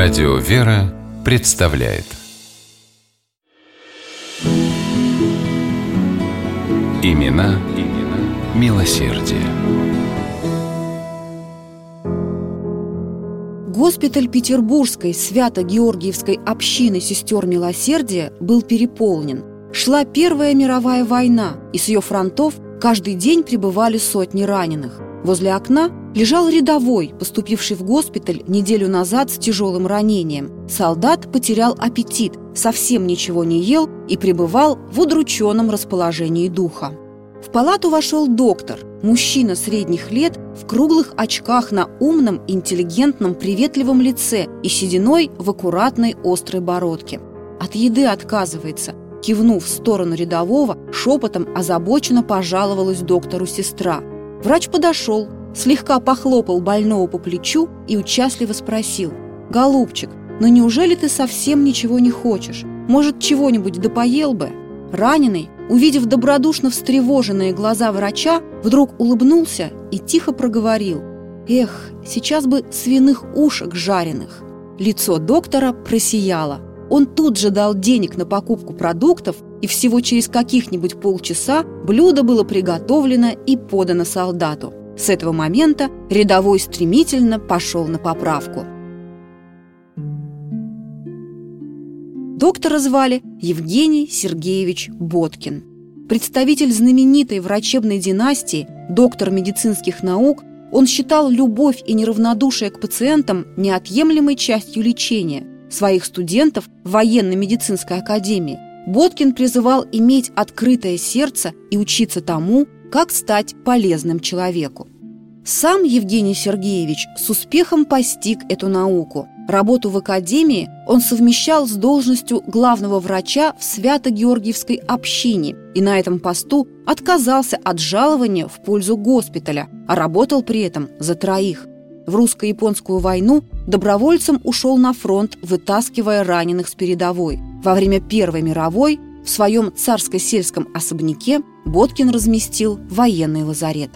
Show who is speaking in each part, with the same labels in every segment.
Speaker 1: Радио «Вера» представляет Имена, имена милосердие.
Speaker 2: Госпиталь Петербургской Свято-Георгиевской общины сестер милосердия был переполнен. Шла Первая мировая война, и с ее фронтов каждый день прибывали сотни раненых. Возле окна лежал рядовой, поступивший в госпиталь неделю назад с тяжелым ранением. Солдат потерял аппетит, совсем ничего не ел и пребывал в удрученном расположении духа. В палату вошел доктор, мужчина средних лет в круглых очках на умном, интеллигентном, приветливом лице и сединой в аккуратной острой бородке. От еды отказывается. Кивнув в сторону рядового, шепотом озабоченно пожаловалась доктору сестра – Врач подошел, слегка похлопал больного по плечу и участливо спросил. «Голубчик, но неужели ты совсем ничего не хочешь? Может, чего-нибудь допоел бы?» Раненый, увидев добродушно встревоженные глаза врача, вдруг улыбнулся и тихо проговорил. «Эх, сейчас бы свиных ушек жареных!» Лицо доктора просияло. Он тут же дал денег на покупку продуктов, и всего через каких-нибудь полчаса блюдо было приготовлено и подано солдату. С этого момента рядовой стремительно пошел на поправку. Доктора звали Евгений Сергеевич Боткин. Представитель знаменитой врачебной династии, доктор медицинских наук, он считал любовь и неравнодушие к пациентам неотъемлемой частью лечения – своих студентов в военно-медицинской академии, Боткин призывал иметь открытое сердце и учиться тому, как стать полезным человеку. Сам Евгений Сергеевич с успехом постиг эту науку. Работу в академии он совмещал с должностью главного врача в Свято-Георгиевской общине и на этом посту отказался от жалования в пользу госпиталя, а работал при этом за троих – в русско-японскую войну добровольцем ушел на фронт, вытаскивая раненых с передовой. Во время Первой мировой в своем царско-сельском особняке Боткин разместил военный лазарет.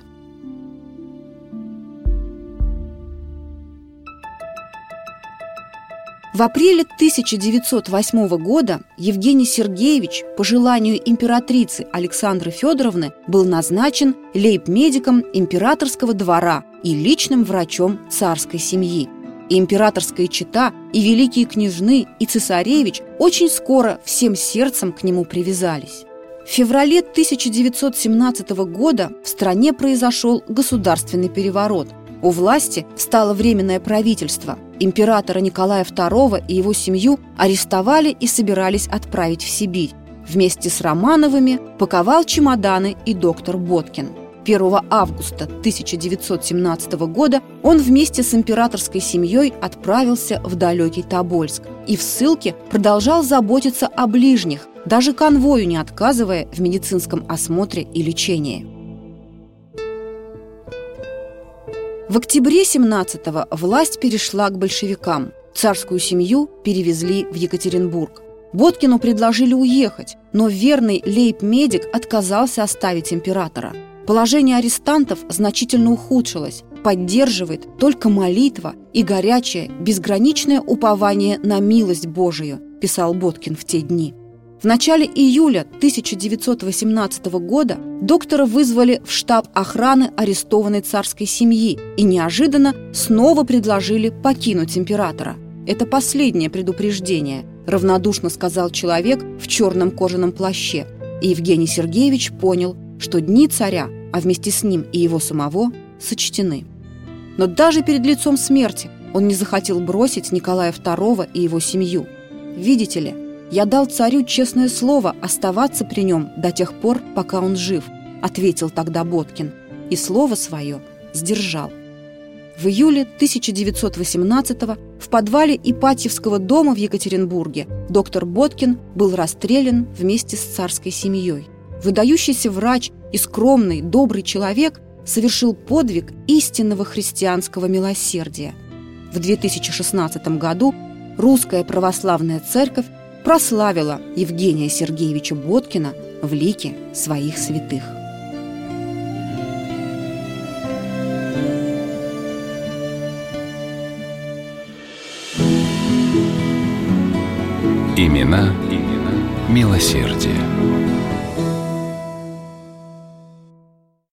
Speaker 2: В апреле 1908 года Евгений Сергеевич по желанию императрицы Александры Федоровны был назначен лейб-медиком императорского двора и личным врачом царской семьи. И императорская чета, и великие княжны, и цесаревич очень скоро всем сердцем к нему привязались. В феврале 1917 года в стране произошел государственный переворот. У власти стало временное правительство. Императора Николая II и его семью арестовали и собирались отправить в Сибирь. Вместе с Романовыми паковал чемоданы и доктор Боткин – 1 августа 1917 года он вместе с императорской семьей отправился в далекий Тобольск и в ссылке продолжал заботиться о ближних, даже конвою не отказывая в медицинском осмотре и лечении. В октябре 17-го власть перешла к большевикам. Царскую семью перевезли в Екатеринбург. Боткину предложили уехать, но верный лейб-медик отказался оставить императора – Положение арестантов значительно ухудшилось. Поддерживает только молитва и горячее, безграничное упование на милость Божию, писал Боткин в те дни. В начале июля 1918 года доктора вызвали в штаб охраны арестованной царской семьи и неожиданно снова предложили покинуть императора. «Это последнее предупреждение», – равнодушно сказал человек в черном кожаном плаще. И Евгений Сергеевич понял, что дни царя, а вместе с ним и его самого, сочтены. Но даже перед лицом смерти он не захотел бросить Николая II и его семью. «Видите ли, я дал царю честное слово оставаться при нем до тех пор, пока он жив», ответил тогда Боткин, и слово свое сдержал. В июле 1918 в подвале Ипатьевского дома в Екатеринбурге доктор Боткин был расстрелян вместе с царской семьей. Выдающийся врач и скромный, добрый человек совершил подвиг истинного христианского милосердия. В 2016 году Русская Православная Церковь прославила Евгения Сергеевича Боткина в лике своих святых.
Speaker 1: Имена, имена милосердие.